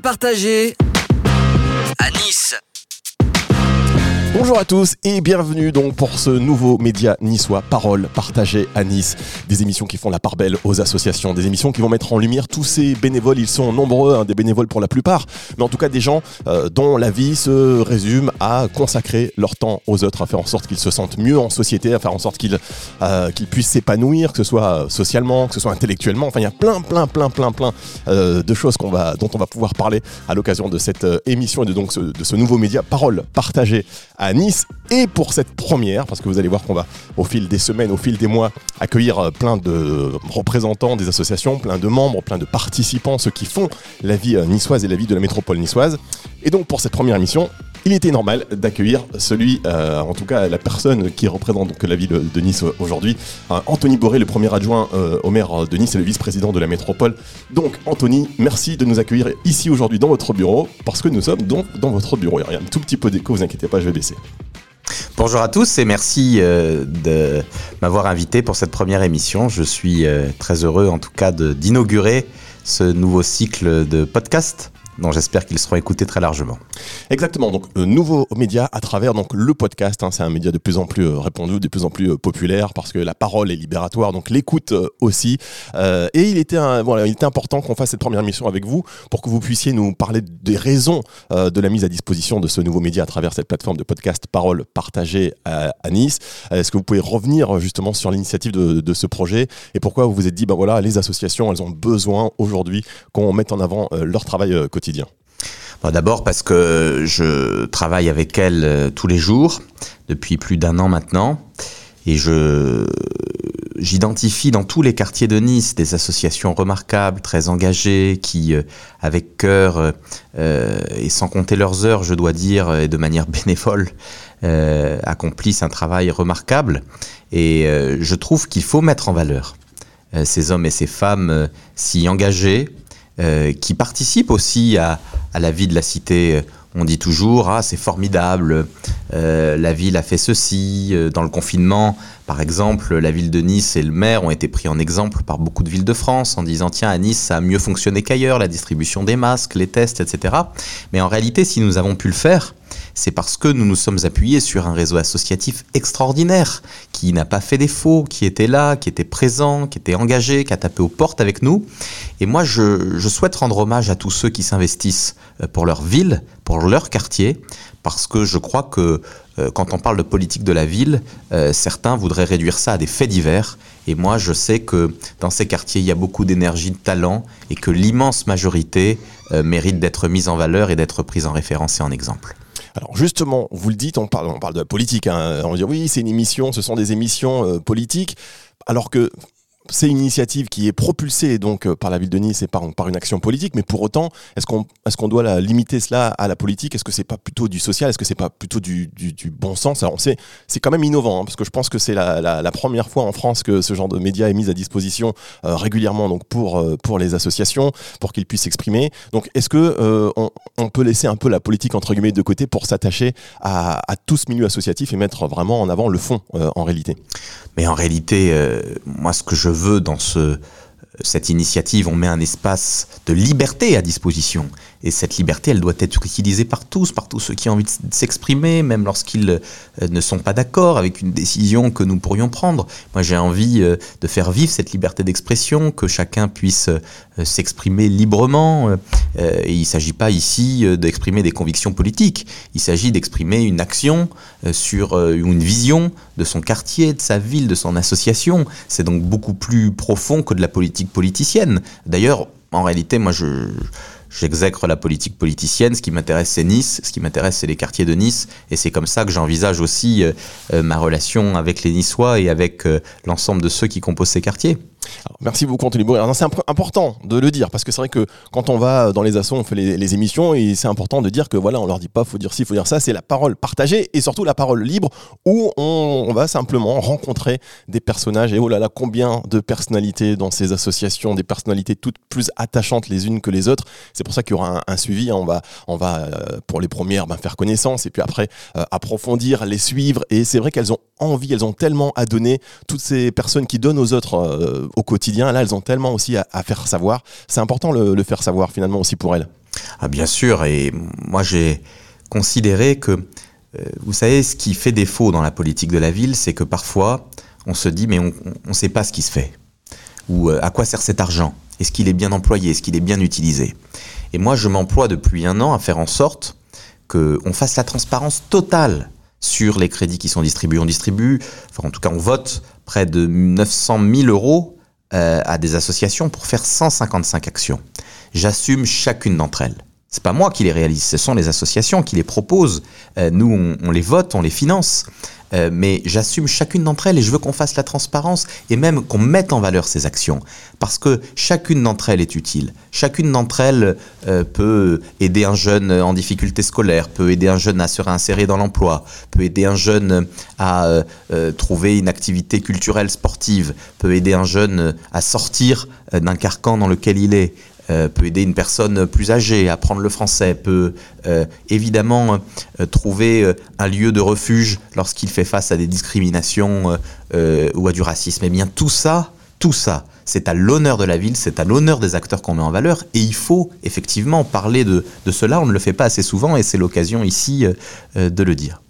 Partagée Bonjour à tous et bienvenue donc pour ce nouveau média niçois Parole partagée à Nice. Des émissions qui font la part belle aux associations, des émissions qui vont mettre en lumière tous ces bénévoles. Ils sont nombreux, hein, des bénévoles pour la plupart, mais en tout cas des gens euh, dont la vie se résume à consacrer leur temps aux autres, à faire en sorte qu'ils se sentent mieux en société, à faire en sorte qu'ils euh, puissent s'épanouir, que ce soit socialement, que ce soit intellectuellement. Enfin, il y a plein, plein, plein, plein, plein euh, de choses dont on va pouvoir parler à l'occasion de cette euh, émission et de, donc, ce, de ce nouveau média Parole partagée à Nice. Et pour cette première, parce que vous allez voir qu'on va au fil des semaines, au fil des mois, accueillir euh, plein de représentants des associations, plein de membres, plein de participants, ceux qui font la vie euh, niçoise et la vie de la métropole niçoise. Et donc pour cette première émission, il était normal d'accueillir celui, euh, en tout cas la personne qui représente la ville de Nice aujourd'hui, euh, Anthony Boré, le premier adjoint euh, au maire de Nice et le vice-président de la métropole. Donc Anthony, merci de nous accueillir ici aujourd'hui dans votre bureau, parce que nous sommes donc dans votre bureau. Il y a un tout petit peu d'écho, vous inquiétez pas, je vais baisser. Bonjour à tous et merci euh, de m'avoir invité pour cette première émission. Je suis très heureux en tout cas d'inaugurer ce nouveau cycle de podcast dont j'espère qu'ils seront écoutés très largement. Exactement, donc euh, nouveau média à travers donc le podcast. hein, c'est un média de plus en plus euh, répandu, de plus en plus euh, populaire parce que la parole est libératoire, donc l'écoute euh, aussi. Euh, et il était, voilà, il était important qu'on fasse cette première émission avec vous pour que vous puissiez nous parler des raisons de la mise à disposition de ce nouveau média à travers cette plateforme de podcast Parole partagée à, Nice. Est-ce que vous pouvez revenir justement sur l'initiative de, ce projet et pourquoi vous vous êtes dit, ben voilà, les associations, elles ont besoin aujourd'hui qu'on mette en avant leur travail euh, D'abord parce que je travaille avec elle euh, tous les jours depuis plus d'un an maintenant et je j'identifie dans tous les quartiers de Nice des associations remarquables, très engagées, qui, euh, avec cœur euh, et sans compter leurs heures, je dois dire, et de manière bénévole, accomplissent un travail remarquable. Et je trouve qu'il faut mettre en valeur ces hommes et ces femmes si engagés, euh, qui participent aussi à, à la vie de la cité. On dit toujours, ah, c'est formidable, euh, la ville a fait ceci. Euh, Dans le confinement, par exemple, la ville de Nice et le maire ont été pris en exemple par beaucoup de villes de France en disant, tiens, à Nice, ça a mieux fonctionné qu'ailleurs, la distribution des masques, les tests, etc. Mais en réalité, si nous avons pu le faire, c'est parce que nous nous sommes appuyés sur un réseau associatif extraordinaire, qui n'a pas fait défaut, qui était là, qui était présent, qui était engagé, qui a tapé aux portes avec nous. Et moi, je, souhaite rendre hommage à tous ceux qui s'investissent euh, pour leur ville, pour leur quartier, parce que je crois que euh, quand on parle de politique de la ville, euh, certains voudraient réduire ça à des faits divers. Et moi, je sais que dans ces quartiers, il y a beaucoup d'énergie, de talent, et que l'immense majorité mérite d'être mise en valeur et d'être prise en référence et en exemple. Alors justement, vous le dites, on parle, de la politique. Hein. On dit oui, c'est une émission, ce sont des émissions euh, politiques, alors que c'est une initiative qui est propulsée donc euh, par la ville de Nice et par, une action politique. Mais pour autant, est-ce qu'on qu'on doit la, limiter cela à la politique? Est-ce que c'est pas plutôt du social? Est-ce que c'est pas plutôt du, du, bon sens? Alors on sait, c'est quand même innovant hein, parce que je pense que c'est la, première fois en France que ce genre de média est mis à disposition euh, régulièrement donc pour euh, pour les associations pour qu'ils puissent s'exprimer. Donc est-ce que on, peut laisser un peu la politique entre guillemets de côté pour s'attacher à, à tout ce milieu associatif et mettre vraiment en avant le fond en réalité? Mais en réalité, moi, ce que je veux dans ce, cette initiative, on met un espace de liberté à disposition. Et cette liberté, elle doit être utilisée par tous, par tous ceux qui ont envie de s'exprimer, même lorsqu'ils euh, ne sont pas d'accord avec une décision que nous pourrions prendre. Moi, j'ai envie euh, de faire vivre cette liberté d'expression, que chacun puisse euh, s'exprimer librement. Et il ne s'agit pas ici d'exprimer des convictions politiques. Il s'agit d'exprimer une action sur une vision de son quartier, de sa ville, de son association. C'est donc beaucoup plus profond que de la politique politicienne. D'ailleurs, en réalité, moi, je, j'exècre la politique politicienne. Ce qui m'intéresse, c'est Nice. Ce qui m'intéresse, c'est les quartiers de Nice. Et c'est comme ça que j'envisage aussi euh, euh, ma relation avec les Niçois et avec euh, l'ensemble de ceux qui composent ces quartiers. Merci beaucoup Anthony C'est imp- important de le dire parce que c'est vrai que quand on va dans les assos, on fait les, émissions et c'est important de dire que voilà, on leur dit pas faut dire ci, faut dire ça. C'est la parole partagée et surtout la parole libre où on, va simplement rencontrer des personnages et oh là là combien de personnalités dans ces associations, des personnalités toutes plus attachantes les unes que les autres. C'est pour ça qu'il y aura un, suivi. hein. On va, on va euh, pour les premières ben, faire connaissance et puis après euh, approfondir, les suivre. Et c'est vrai qu'elles ont envie, elles ont tellement à donner. Toutes ces personnes qui donnent aux autres euh, au quotidien, là, elles ont tellement aussi à, faire savoir. C'est important le, le faire savoir finalement aussi pour elles. Ah bien sûr, et moi j'ai considéré que, euh, vous savez, ce qui fait défaut dans la politique de la ville, c'est que parfois on se dit mais on ne sait pas ce qui se fait. Ou euh, à quoi sert cet argent? Est-ce qu'il est bien employé? Est-ce qu'il est bien utilisé? Et moi je m'emploie depuis un an à faire en sorte qu'on fasse la transparence totale sur les crédits qui sont distribués. On distribue, enfin en tout cas on vote près de 900 000 euros euh, à des associations pour faire 155 actions. J'assume chacune d'entre elles. C'est pas moi qui les réalise, ce sont les associations qui les proposent. Euh, nous, on, les vote, on les finance. Euh, mais j'assume chacune d'entre elles et je veux qu'on fasse la transparence et même qu'on mette en valeur ces actions. Parce que chacune d'entre elles est utile. Chacune d'entre elles euh, peut aider un jeune en difficulté scolaire, peut aider un jeune à se réinsérer dans l'emploi, peut aider un jeune à trouver une activité culturelle sportive, peut aider un jeune à sortir d'un carcan dans lequel il est. Euh, peut aider une personne plus âgée à apprendre le français, peut euh, évidemment euh, trouver un lieu de refuge lorsqu'il fait face à des discriminations ou à du racisme. Eh bien tout ça, tout ça, c'est à l'honneur de la ville, c'est à l'honneur des acteurs qu'on met en valeur, et il faut effectivement parler de, de, cela, on ne le fait pas assez souvent, et c'est l'occasion ici de le dire.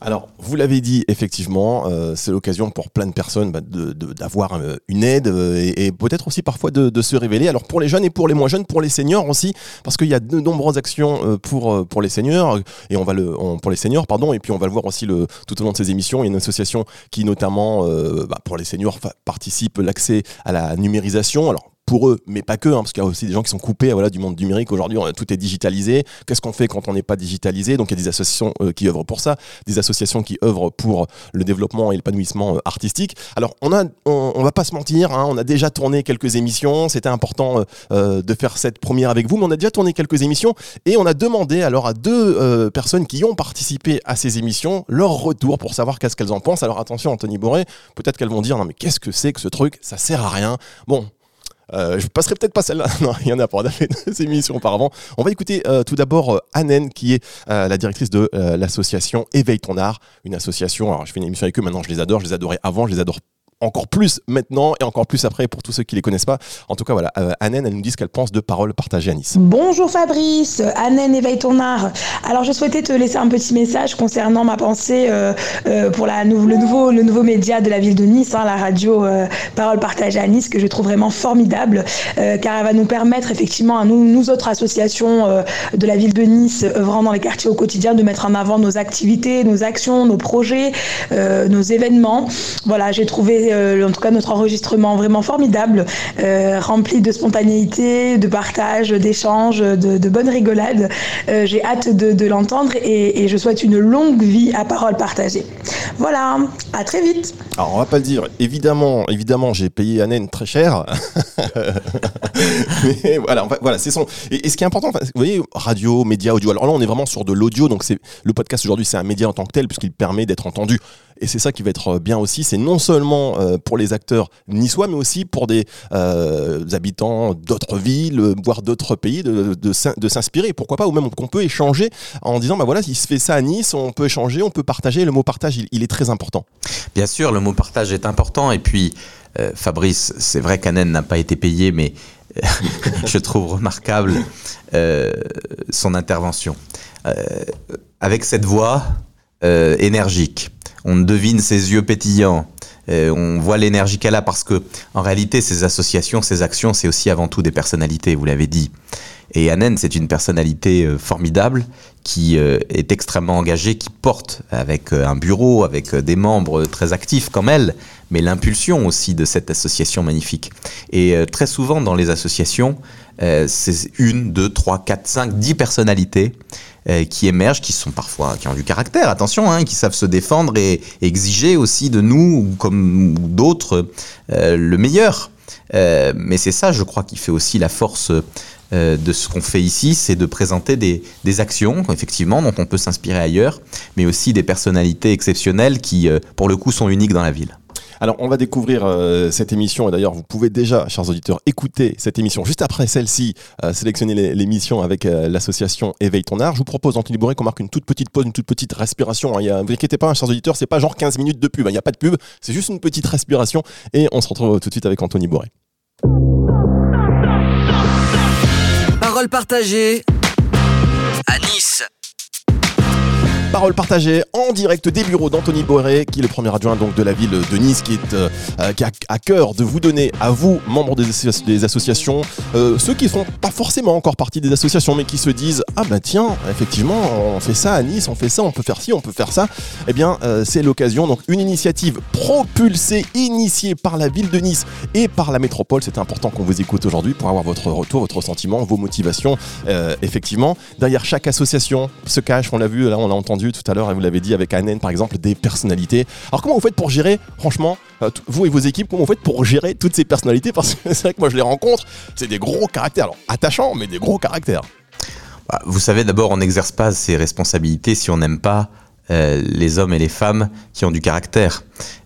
Alors, vous l'avez dit, effectivement, euh, c'est l'occasion pour plein de personnes bah, d'avoir euh, une aide euh, et, peut-être aussi parfois de, se révéler. Alors, pour les jeunes et pour les moins jeunes, pour les seniors aussi, parce qu'il y a de nombreuses actions pour, pour les seniors, et on va le, pour les seniors, pardon, et puis on va le voir aussi le, tout au long de ces émissions. Il y a une association qui, notamment, bah, pour les seniors, participe l'accès à la numérisation. Alors, pour eux, mais pas que, hein, parce qu'il y a aussi des gens qui sont coupés voilà, du monde numérique. Aujourd'hui, tout est digitalisé. Qu'est-ce qu'on fait quand on n'est pas digitalisé? Donc, il y a des associations euh, qui œuvrent pour ça, des associations qui œuvrent pour le développement et l'épanouissement euh, artistique. Alors, on a, on, va pas se mentir, hein, on a déjà tourné quelques émissions. C'était important euh, de faire cette première avec vous, mais on a déjà tourné quelques émissions et on a demandé alors à deux personnes qui ont participé à ces émissions leur retour pour savoir qu'est-ce qu'elles en pensent. Alors, attention, Anthony Boré, peut-être qu'elles vont dire non mais qu'est-ce que c'est que ce truc? Ça sert à rien. Bon, euh, je passerai peut-être pas celle-là. Non, il y en a pas. On a fait deux émissions auparavant. On va écouter euh, tout d'abord euh, Annen, qui est la directrice de l'association Éveille ton art, une association. Alors, je fais une émission avec eux. Maintenant, je les adore. Je les adorais avant. Je les adore encore plus maintenant et encore plus après pour tous ceux qui les connaissent pas. En tout cas, voilà, euh, elle nous dit ce qu'elle pense de paroles partagées à Nice. Bonjour Fabrice, Annen éveille ton art. Alors je souhaitais te laisser un petit message concernant ma pensée euh, euh, pour le, nouveau, média de la ville de Nice, hein, la radio euh, Paroles partagées à Nice, que je trouve vraiment formidable, car elle va nous permettre effectivement à nous, nous autres associations de la ville de Nice, œuvrant dans les quartiers au quotidien, de mettre en avant nos activités, nos actions, nos projets, nos événements. Voilà, j'ai euh, en tout cas notre enregistrement vraiment formidable, euh, rempli de spontanéité, de partage, d'échange, de, de bonnes rigolades. Euh, j'ai hâte de, l'entendre et, je souhaite une longue vie à parole partagée. Voilà, à très vite. Alors on va pas le dire, évidemment, évidemment, j'ai payé Annen très cher. Mais voilà, voilà, c'est son. Et, et, ce qui est important, vous voyez, radio, média, audio. Alors là, on est vraiment sur de l'audio, donc c'est le podcast aujourd'hui, c'est un média en tant que tel puisqu'il permet d'être entendu et c'est ça qui va être bien aussi, c'est non seulement euh, pour les acteurs niçois, mais aussi pour des euh, habitants d'autres villes, voire d'autres pays, de, s'inspirer. Pourquoi pas, ou même qu'on peut échanger en disant, bah voilà, il se fait ça à Nice, on peut échanger, on peut partager. Le mot partage, il, est très important. Bien sûr, le mot partage est important. Et puis, euh, Fabrice, c'est vrai qu'Anen n'a pas été payé, mais je trouve remarquable son intervention. avec cette voix énergique, on devine ses yeux pétillants, euh, on voit l'énergie qu'elle a parce que en réalité ces associations, ces actions, c'est aussi avant tout des personnalités, vous l'avez dit. Et Annen, c'est une personnalité euh, formidable qui euh, est extrêmement engagée, qui porte avec un bureau, avec des membres très actifs comme elle, mais l'impulsion aussi de cette association magnifique. Et très souvent dans les associations, c'est une, deux, trois, quatre, cinq, dix personnalités euh, qui émergent, qui sont parfois, qui ont du caractère, attention, hein, qui savent se défendre et, exiger aussi de nous, comme d'autres, euh, le meilleur. Euh, mais c'est ça, je crois, qui fait aussi la force de ce qu'on fait ici, c'est de présenter des, actions, effectivement, dont on peut s'inspirer ailleurs, mais aussi des personnalités exceptionnelles qui, pour le coup, sont uniques dans la ville. Alors, on va découvrir euh, cette émission. Et d'ailleurs, vous pouvez déjà, chers auditeurs, écouter cette émission juste après celle-ci, euh, sélectionner l'émission avec euh, l'association Éveille ton art. Je vous propose, Anthony Bourré, qu'on marque une toute petite pause, une toute petite respiration. Y a, vous inquiétez pas, chers auditeurs, c'est pas genre 15 minutes de pub. Hein. Il n'y a pas de pub, c'est juste une petite respiration. Et on se retrouve tout de suite avec Anthony Bourré. partager. À Nice. Parole partagée en direct des bureaux d'Anthony Boré, qui est le premier adjoint donc de la ville de Nice, qui est euh, euh, qui a à cœur de vous donner à vous, membres des, des associations, euh, ceux qui font pas forcément encore partie des associations, mais qui se disent ah bah tiens, effectivement, on fait ça à Nice, on fait ça, on peut faire ci, on peut faire ça. Eh bien, c'est l'occasion donc une initiative propulsée, initiée par la ville de Nice et par la métropole. C'est important qu'on vous écoute aujourd'hui pour avoir votre retour, votre sentiment, vos motivations. Effectivement, derrière chaque association se cache, on l'a vu, là on l'a entendu tout à l'heure, vous l'avez dit avec Annen par exemple, des personnalités. Alors comment vous faites pour gérer, franchement, euh, vous et vos équipes, comment vous faites pour gérer toutes ces personnalités? Parce que c'est vrai que moi je les rencontre, c'est des gros caractères, alors attachants, mais des gros caractères. Bah, Vous savez, d'abord, on n'exerce pas ses responsabilités si on n'aime pas euh, les hommes et les femmes qui ont du caractère.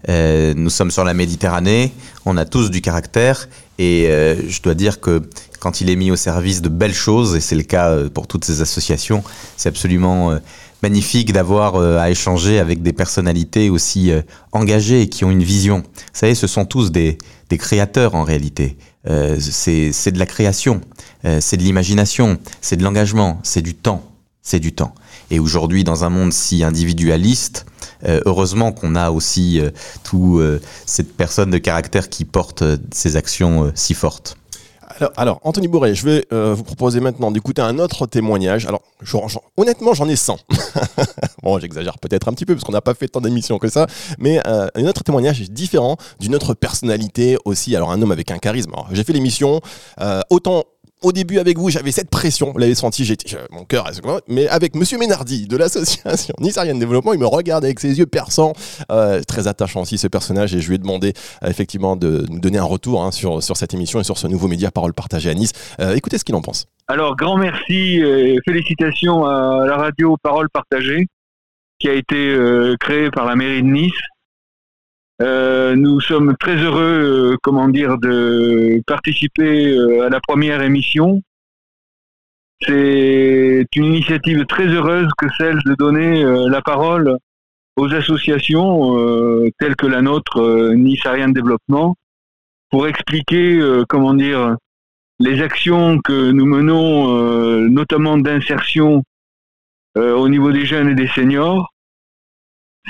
Euh, nous sommes sur la Méditerranée, on a tous du caractère, et je dois dire que quand il est mis au service de belles choses, et c'est le cas pour toutes ces associations, c'est absolument magnifique d'avoir euh, à échanger avec des personnalités aussi euh, engagées et qui ont une vision. Vous savez, ce sont tous des, des créateurs en réalité. Euh, c'est de la création, euh, c'est de l'imagination, c'est de l'engagement, c'est du temps, c'est du temps. Et aujourd'hui, dans un monde si individualiste, euh, heureusement qu'on a aussi euh, tout cette personne de caractère qui porte ces actions si fortes. Alors, Anthony Bourré, je vais euh, vous proposer maintenant d'écouter un autre témoignage. Alors, honnêtement, j'en ai 100. bon, j'exagère peut-être un petit peu parce qu'on n'a pas fait tant d'émissions que ça, mais euh, un autre témoignage différent d'une autre personnalité aussi. Alors, un homme avec un charisme. J'ai fait l'émission, euh, autant au début avec vous, j'avais cette pression, vous l'avez senti, j'étais, mon cœur, mais avec Monsieur Ménardi de l'association Nice Ariane Développement, il me regarde avec ses yeux perçants, euh, très attachant aussi ce personnage, et je lui ai demandé euh, effectivement de nous donner un retour hein, sur, sur cette émission et sur ce nouveau média Parole partagée à Nice. Euh, écoutez ce qu'il en pense. Alors, grand merci et félicitations à la radio Parole Partagée qui a été créée par la mairie de Nice. Euh, nous sommes très heureux, euh, comment dire, de participer euh, à la première émission. C'est une initiative très heureuse que celle de donner euh, la parole aux associations euh, telles que la nôtre, Nice Ariane Développement, pour expliquer, comment dire, les actions que nous menons, notamment d'insertion au niveau des jeunes et des seniors.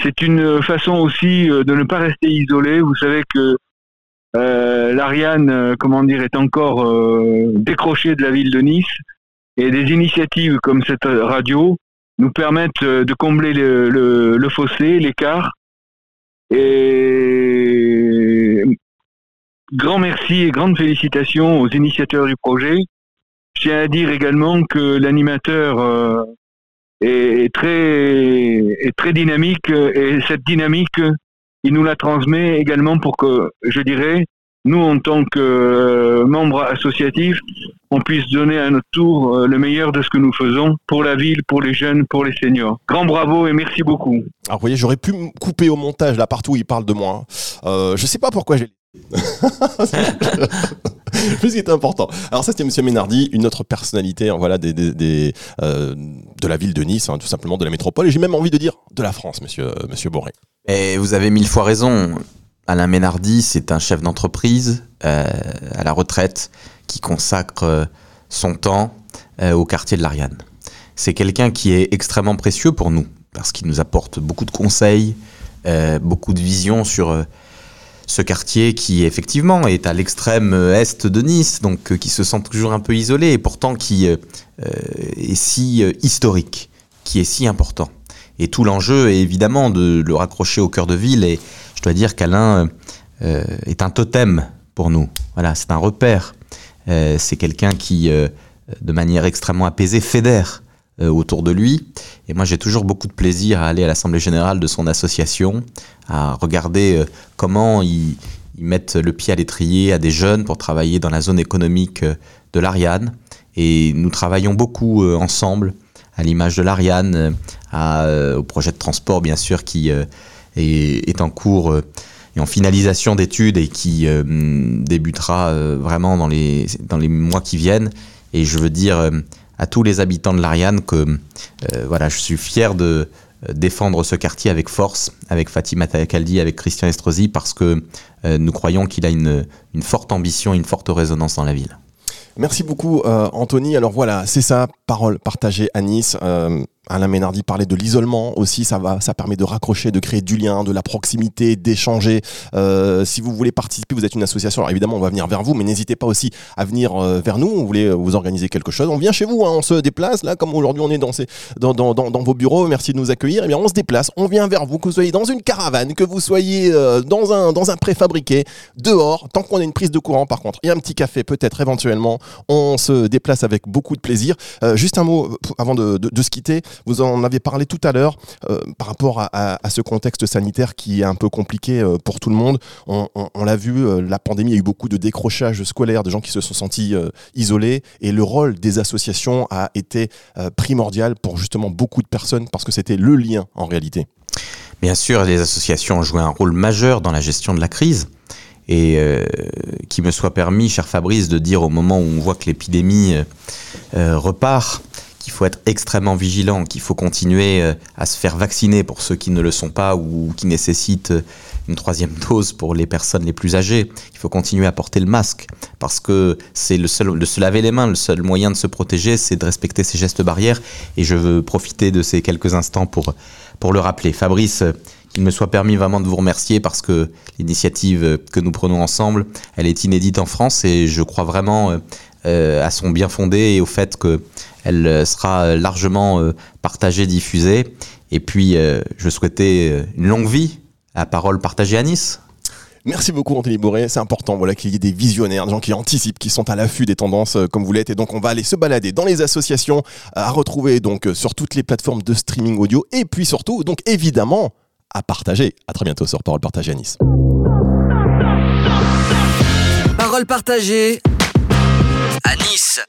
C'est une façon aussi euh, de ne pas rester isolé. Vous savez que euh, l'Ariane, euh, comment dire, est encore décrochée de la ville de Nice et des initiatives comme cette radio nous permettent de combler le, le- fossé, l'écart. Et grand merci et grandes félicitations aux initiateurs du projet. Je tiens à dire également que l'animateur est, est très, est très dynamique euh, et cette dynamique, il nous la transmet également pour que, je dirais, nous, en tant que euh, membres associatifs, on puisse donner à notre tour euh, le meilleur de ce que nous faisons pour la ville, pour les jeunes, pour les seniors. Grand bravo et merci beaucoup. Alors vous voyez, j'aurais pu me couper au montage là partout où il parle de moi. hein. Euh, je sais pas pourquoi j'ai. Pense qu'il était important. Alors ça c'était Monsieur Ménardi, une autre personnalité, hein, voilà, euh, de la ville de Nice, hein, tout simplement de la métropole, et j'ai même envie de dire de la France, Monsieur euh, Monsieur Boré. Et vous avez mille fois raison. Alain Ménardi, c'est un chef d'entreprise euh, à la retraite qui consacre euh, son temps au quartier de l'Ariane. C'est quelqu'un qui est extrêmement précieux pour nous parce qu'il nous apporte beaucoup de conseils, beaucoup de visions sur ce quartier qui effectivement est à l'extrême euh, est de Nice, donc euh, qui se sent toujours un peu isolé et pourtant qui euh, est si historique, qui est si important. Et tout l'enjeu est évidemment de le raccrocher au cœur de ville. Et je dois dire qu'Alain est un totem pour nous. Voilà, c'est un repère. C'est quelqu'un qui, de manière extrêmement apaisée, fédère autour de lui. Et moi, j'ai toujours beaucoup de plaisir à aller à l'Assemblée générale de son association, à regarder euh, comment ils, mettent le pied à l'étrier à des jeunes pour travailler dans la zone économique euh, de l'Ariane. Et nous travaillons beaucoup euh, ensemble à l'image de l'Ariane, euh, euh, au projet de transport bien sûr qui euh, est, en cours euh, et en finalisation d'études et qui euh, débutera euh, vraiment dans les, dans les mois qui viennent. Et je veux dire euh, à tous les habitants de l'Ariane que euh, voilà, je suis fier de euh, défendre ce quartier avec force, avec Fatima Takaldi, avec Christian Estrosi, parce que euh, nous croyons qu'il a une, forte ambition, une forte résonance dans la ville. Merci beaucoup Anthony. Alors voilà, c'est ça, parole partagée à Nice. Alain Ménardi parlait de l'isolement aussi, ça va, ça permet de raccrocher, de créer du lien, de la proximité, d'échanger. Euh, si vous voulez participer, vous êtes une association, alors évidemment on va venir vers vous, mais n'hésitez pas aussi à venir euh, vers nous. Vous voulez euh, vous organiser quelque chose, on vient chez vous, hein, on se déplace là, comme aujourd'hui on est dans, ces, dans, dans, dans, vos bureaux. Merci de nous accueillir. Et eh bien on se déplace, on vient vers vous, que vous soyez dans une caravane, que vous soyez euh, dans un dans un préfabriqué, dehors, tant qu'on a une prise de courant par contre, et un petit café peut-être éventuellement, on se déplace avec beaucoup de plaisir. Juste un mot avant de, de, de se quitter. Vous en avez parlé tout à l'heure euh, par rapport à, ce contexte sanitaire qui est un peu compliqué euh, pour tout le monde. On, l'a vu, euh, la pandémie a eu beaucoup de décrochages scolaires, de gens qui se sont sentis isolés, et le rôle des associations a été primordial pour justement beaucoup de personnes parce que c'était le lien en réalité. Bien sûr, les associations ont joué un rôle majeur dans la gestion de la crise et euh, qui me soit permis, cher Fabrice, de dire au moment où on voit que l'épidémie repart, qu'il faut être extrêmement vigilant, qu'il faut continuer euh, à se faire vacciner pour ceux qui ne le sont pas ou qui nécessitent une troisième dose pour les personnes les plus âgées. Il faut continuer à porter le masque parce que c'est le seul de se laver les mains, le seul moyen de se protéger, c'est de respecter ces gestes barrières. Et je veux profiter de ces quelques instants pour pour le rappeler. Fabrice, qu'il me soit permis vraiment de vous remercier parce que l'initiative que nous prenons ensemble, elle est inédite en France et je crois vraiment euh, à son bien fondé et au fait qu'elle sera largement euh, partagée, diffusée. Et puis, euh, je souhaitais une longue vie à Parole partagée à Nice. Merci beaucoup Anthony Boré, c'est important voilà, qu'il y ait des visionnaires, des gens qui anticipent, qui sont à l'affût des tendances euh, comme vous l'êtes. Et donc on va aller se balader dans les associations, euh, à retrouver donc euh, sur toutes les plateformes de streaming audio et puis surtout, donc évidemment, à partager. À très bientôt sur Parole partagée à Nice. Parole partagée à Nice.